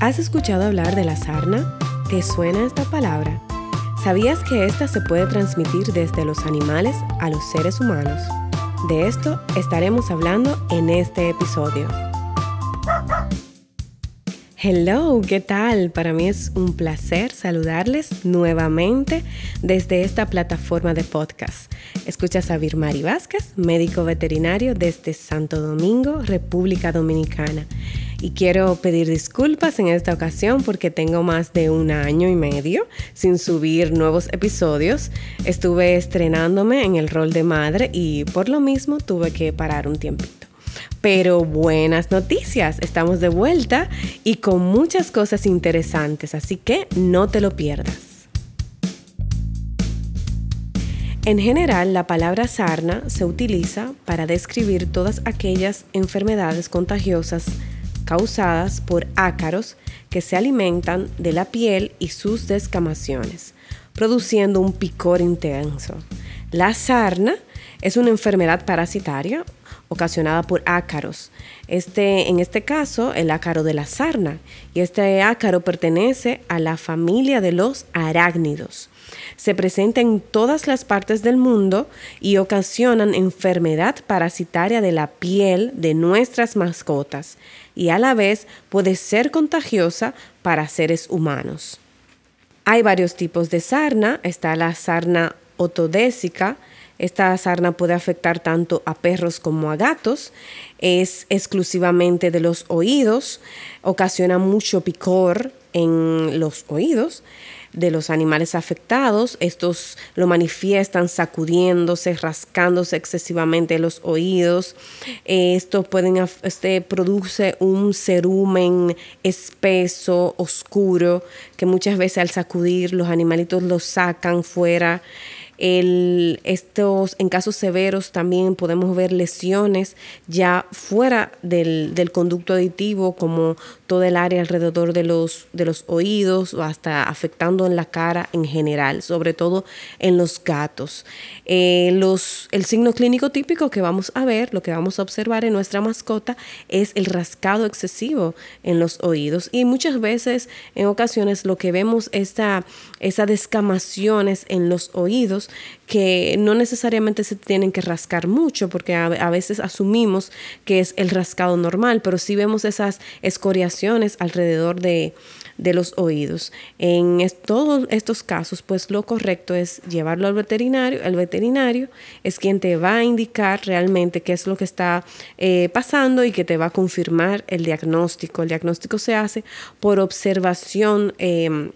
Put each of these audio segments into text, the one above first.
¿Has escuchado hablar de la sarna? ¿Te suena esta palabra? ¿Sabías que esta se puede transmitir desde los animales a los seres humanos? De esto estaremos hablando en este episodio. Hello, ¿qué tal? Para mí es un placer saludarles nuevamente desde esta plataforma de podcast. Escuchas a Virmari Vázquez, médico veterinario desde Santo Domingo, República Dominicana. Y quiero pedir disculpas en esta ocasión porque tengo más de un año y medio sin subir nuevos episodios. Estuve estrenándome en el rol de madre y por lo mismo tuve que parar un tiempito. Pero buenas noticias, estamos de vuelta y con muchas cosas interesantes, así que no te lo pierdas. En general, la palabra sarna se utiliza para describir todas aquellas enfermedades contagiosas causadas por ácaros que se alimentan de la piel y sus descamaciones, produciendo un picor intenso. La sarna es una enfermedad parasitaria ocasionada por ácaros. Este, en este caso, el ácaro de la sarna. Y este ácaro pertenece a la familia de los arácnidos. Se presenta en todas las partes del mundo y ocasionan enfermedad parasitaria de la piel de nuestras mascotas y a la vez puede ser contagiosa para seres humanos. Hay varios tipos de sarna. Está la sarna otodésica, esta sarna puede afectar tanto a perros como a gatos. Es exclusivamente de los oídos. Ocasiona mucho picor en los oídos de los animales afectados. Estos lo manifiestan sacudiéndose, rascándose excesivamente los oídos. Esto pueden, este, produce un cerumen espeso, oscuro, que muchas veces al sacudir los animalitos lo sacan fuera. En casos severos también podemos ver lesiones ya fuera del, conducto aditivo, como todo el área alrededor de los, de los oídos o hasta afectando en la cara en general, sobre todo en los gatos. Eh, los, el signo clínico típico que vamos a ver, lo que vamos a observar en nuestra mascota, es el rascado excesivo en los oídos. Y muchas veces, en ocasiones, lo que vemos es esas descamaciones en los oídos que no necesariamente se tienen que rascar mucho, porque a, veces asumimos que es el rascado normal, pero sí vemos esas escoriaciones alrededor de, los oídos. En todos estos casos, pues lo correcto es llevarlo al veterinario. El veterinario es quien te va a indicar realmente qué es lo que está eh, pasando y que te va a confirmar el diagnóstico. El diagnóstico se hace por observación. Em,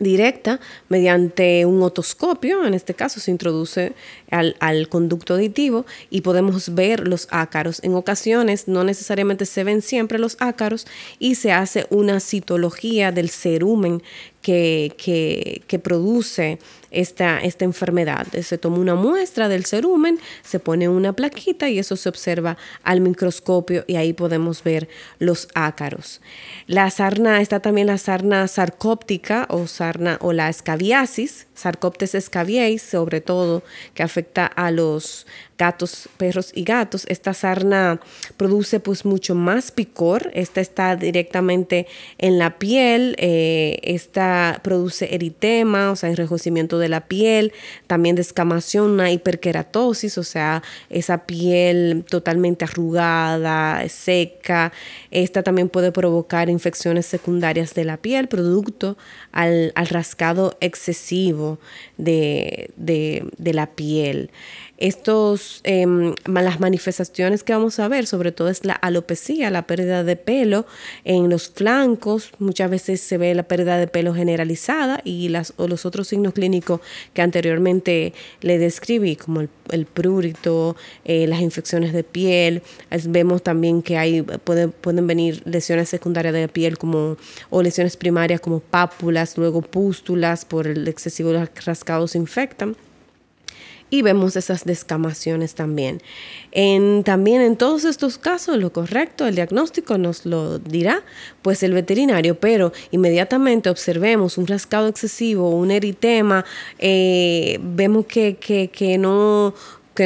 directa mediante un otoscopio, en este caso se introduce al, conducto aditivo y podemos ver los ácaros. En ocasiones no necesariamente se ven siempre los ácaros y se hace una citología del cerumen que, que, produce esta, esta enfermedad. Se toma una muestra del cerumen, se pone una plaquita y eso se observa al microscopio y ahí podemos ver los ácaros. La sarna, está también la sarna sarcóptica o sarna o la escabiasis, Sarcoptes escabiais, sobre todo, que afecta a los gatos, perros y gatos. Esta sarna produce pues mucho más picor. Esta está directamente en la piel. Eh, esta produce eritema, o sea, enrojecimiento de la piel. También descamación, una hiperkeratosis, o sea, esa piel totalmente arrugada, seca. Esta también puede provocar infecciones secundarias de la piel, producto al, al rascado excesivo de, de, la piel. Estos, em, las manifestaciones que vamos a ver, sobre todo es la alopecia, la pérdida de pelo en los flancos, muchas veces se ve la pérdida de pelo generalizada y las, o los otros signos clínicos que anteriormente le describí, como el, prurito, eh, las infecciones de piel, vemos también que hay, pueden, pueden venir lesiones secundarias de piel como, o lesiones primarias como pápulas, luego pústulas por el excesivo rascado se infectan y vemos esas descamaciones también. En, también en todos estos casos, lo correcto, el diagnóstico nos lo dirá pues el veterinario, pero inmediatamente observemos un rascado excesivo, un eritema, eh, vemos que, que, que no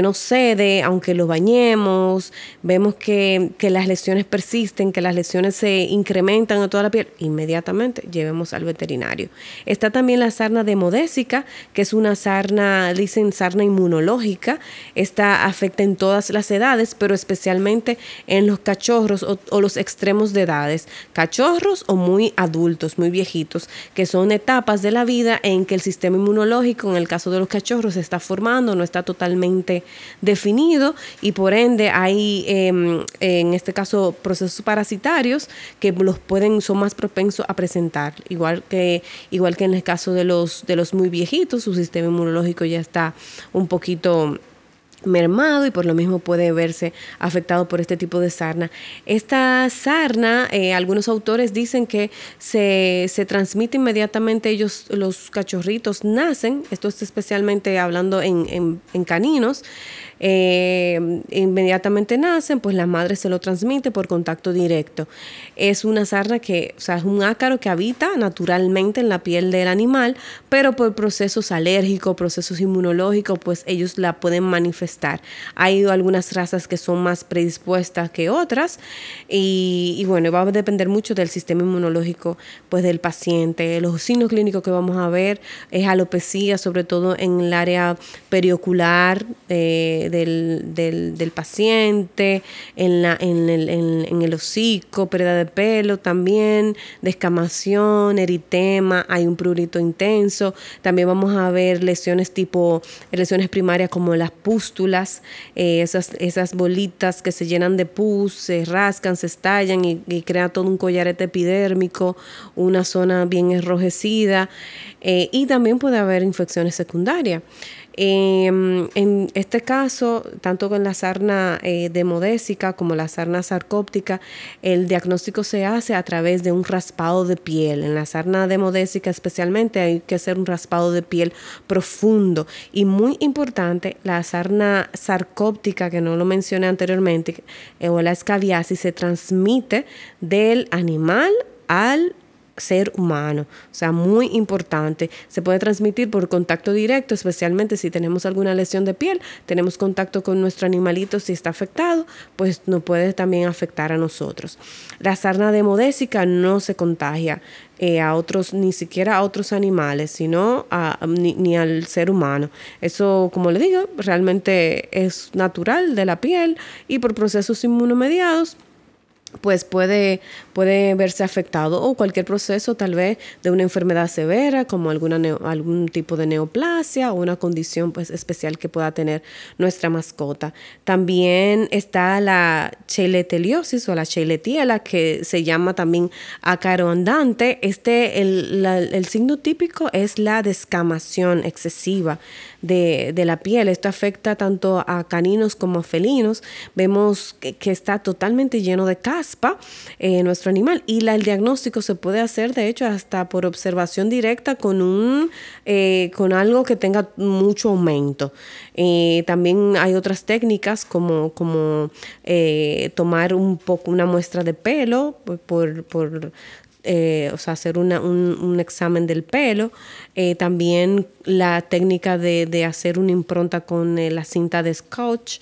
no cede, aunque lo bañemos, vemos que, que las lesiones persisten, que las lesiones se incrementan en toda la piel, inmediatamente llevemos al veterinario. Está también la sarna demodésica, que es una sarna, dicen sarna inmunológica, esta afecta en todas las edades, pero especialmente en los cachorros o, o los extremos de edades, cachorros o muy adultos, muy viejitos, que son etapas de la vida en que el sistema inmunológico, en el caso de los cachorros, se está formando, no está totalmente definido y por ende hay em, en este caso procesos parasitarios que los pueden son más propensos a presentar. Igual que igual que en el caso de los de los muy viejitos su sistema inmunológico ya está un poquito mermado y por lo mismo puede verse afectado por este tipo de sarna. Esta sarna, eh, algunos autores dicen que se, se, transmite inmediatamente, ellos, los cachorritos nacen, esto es especialmente hablando en, en, caninos, eh, inmediatamente nacen, pues la madre se lo transmite por contacto directo. Es una sarna que, o sea, es un ácaro que habita naturalmente en la piel del animal, pero por procesos alérgicos, procesos inmunológicos, pues ellos la pueden manifestar. Hay algunas razas que son más predispuestas que otras y, y bueno, va a depender mucho del sistema inmunológico pues del paciente. Los signos clínicos que vamos a ver es alopecia, sobre todo en el área periocular. Eh, del, del, paciente, en, la, en, el, en, el hocico, pérdida de pelo también, descamación, eritema, hay un prurito intenso. También vamos a ver lesiones tipo, lesiones primarias como las pústulas, eh, esas, bolitas que se llenan de pus, se rascan, se estallan y, y crea todo un collarete epidérmico, una zona bien enrojecida. Eh, y también puede haber infecciones secundarias. Em, en este caso, tanto con la sarna eh, demodésica como la sarna sarcóptica, el diagnóstico se hace a través de un raspado de piel. En la sarna demodésica especialmente hay que hacer un raspado de piel profundo y muy importante, la sarna sarcóptica, que no lo mencioné anteriormente, eh, o la escabiasis, se transmite del animal al ser humano. O sea, muy importante. Se puede transmitir por contacto directo, especialmente si tenemos alguna lesión de piel, tenemos contacto con nuestro animalito si está afectado, pues nos puede también afectar a nosotros. La sarna demodésica no se contagia. Eh, a otros, ni siquiera a otros animales, sino a, ni, ni, al ser humano. Eso, como le digo, realmente es natural de la piel y por procesos inmunomediados pues puede, puede verse afectado o cualquier proceso tal vez de una enfermedad severa como alguna algún tipo de neoplasia o una condición pues especial que pueda tener nuestra mascota. También está la cheleteliosis o la cheletiela que se llama también ácaro andante. Este, el, el signo típico es la descamación excesiva de, de, la piel. Esto afecta tanto a caninos como a felinos. Vemos que, está totalmente lleno de eh, nuestro animal y la, el diagnóstico se puede hacer de hecho hasta por observación directa con, un, eh, con algo que tenga mucho aumento. Eh, también hay otras técnicas como, como tomar un poco una muestra de pelo por, por o sea, hacer un, un, examen del pelo. También la técnica de, de, hacer una impronta con la cinta de scotch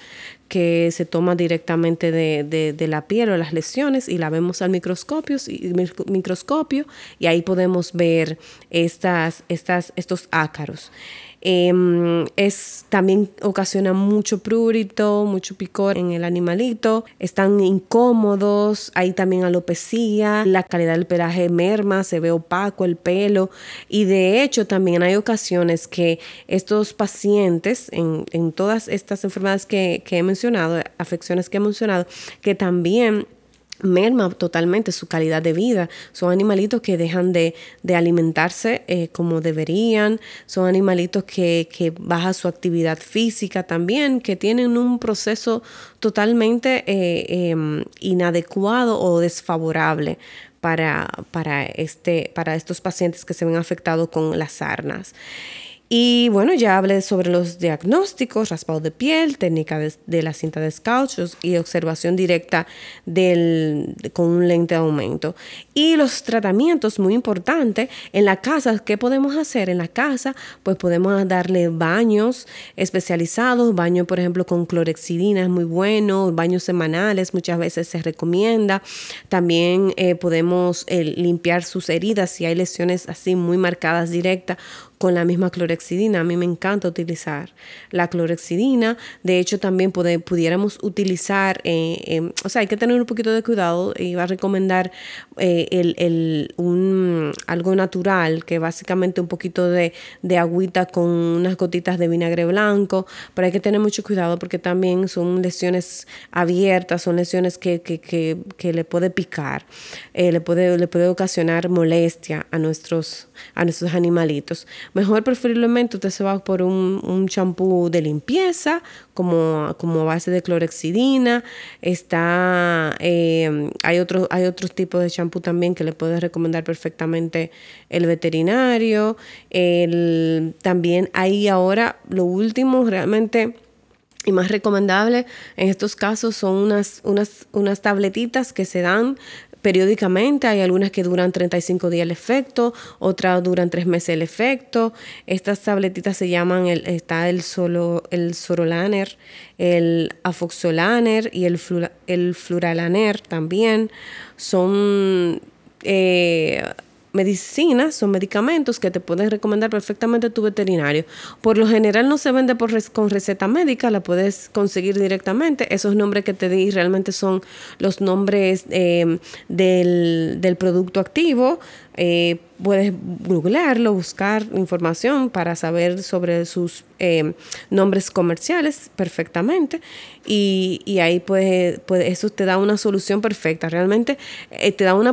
que se toma directamente de, de, la piel o las lesiones y la vemos al microscopio y, microscopio y ahí podemos ver estas, estas, estos ácaros. Eh, es, también ocasiona mucho prurito, mucho picor en el animalito. Están incómodos, hay también alopecia, la calidad del pelaje merma, se ve opaco el pelo. Y de hecho también hay ocasiones que estos pacientes, en, en todas estas enfermedades que, que he mencionado, afecciones que he mencionado, que también merma totalmente su calidad de vida. Son animalitos que dejan de, de alimentarse eh, como deberían, son animalitos que, que baja su actividad física también, que tienen un proceso totalmente eh, eh, inadecuado o desfavorable para, para, este, para estos pacientes que se ven afectados con las sarnas. Y bueno, ya hablé sobre los diagnósticos, raspado de piel, técnica de, la cinta de scouts y observación directa del, con un lente de aumento. Y los tratamientos, muy importante, en la casa, ¿qué podemos hacer? En la casa, pues podemos darle baños especializados, baño por ejemplo con clorexidina es muy bueno, baños semanales muchas veces se recomienda. También eh, podemos eh, limpiar sus heridas si hay lesiones así muy marcadas directas con la misma clorexidina. A mí me encanta utilizar la clorexidina. De hecho, también pudiéramos utilizar, eh, em, o sea, hay que tener un poquito de cuidado. Iba a recomendar eh, el, un, algo natural, que básicamente un poquito de, de agüita con unas gotitas de vinagre blanco, pero hay que tener mucho cuidado porque también son lesiones abiertas, son lesiones que, que, que, que le puede picar, eh, le, puede, le puede ocasionar molestia a nuestros, a nuestros animalitos. Mejor preferiblemente usted se va por un champú de limpieza, como, como base de clorexidina. Está, eh, hay, otros hay otros tipos de champú también que le puede recomendar perfectamente el veterinario. El, también hay ahora lo último realmente y más recomendable en estos casos son unas, unas, unas tabletitas que se dan periódicamente. Hay algunas que duran 35 días el efecto, otras duran 3 meses el efecto. Estas tabletitas se llaman, el, está el, solo, el Sorolaner, el Afoxolaner y el, el Fluralaner también. Son... Eh, medicinas, son medicamentos que te pueden recomendar perfectamente tu veterinario. Por lo general no se vende por con receta médica, la puedes conseguir directamente. Esos nombres que te di realmente son los nombres eh, del, del producto activo. Eh, puedes googlearlo, buscar información para saber sobre sus eh, nombres comerciales perfectamente y, y ahí pues, pues, eso te da una solución perfecta. Realmente eh, te da una,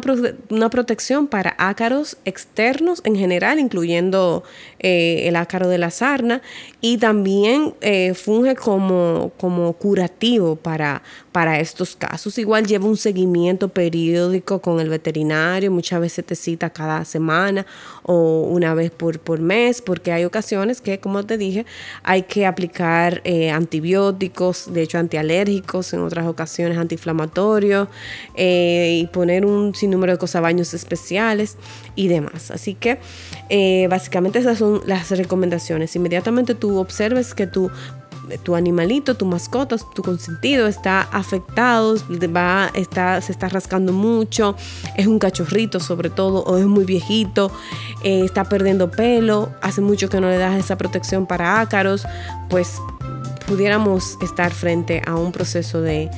una, protección para ácaros externos en general, incluyendo el ácaro de la sarna y también funge como, como curativo para, para estos casos. Igual lleva un seguimiento periódico con el veterinario, muchas veces te cita cada semana o una vez por, por mes, porque hay ocasiones que, como te dije, hay que aplicar eh, antibióticos, de hecho antialérgicos, en otras ocasiones antiinflamatorios, eh, y poner un sinnúmero de cosas, baños especiales y demás. Así que eh, básicamente esas son las recomendaciones. Inmediatamente tú observes que tu tu animalito, tu mascota, tu consentido está afectado, va, está, se está rascando mucho, es un cachorrito sobre todo, o es muy viejito, eh, está perdiendo pelo, hace mucho que no le das esa protección para ácaros, pues pudiéramos estar frente a un proceso de,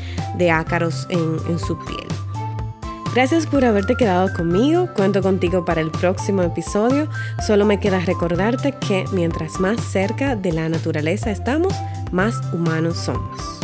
ácaros en, en su piel. Gracias por haberte quedado conmigo. Cuento contigo para el próximo episodio. Solo me queda recordarte que mientras más cerca de la naturaleza estamos, más humanos somos.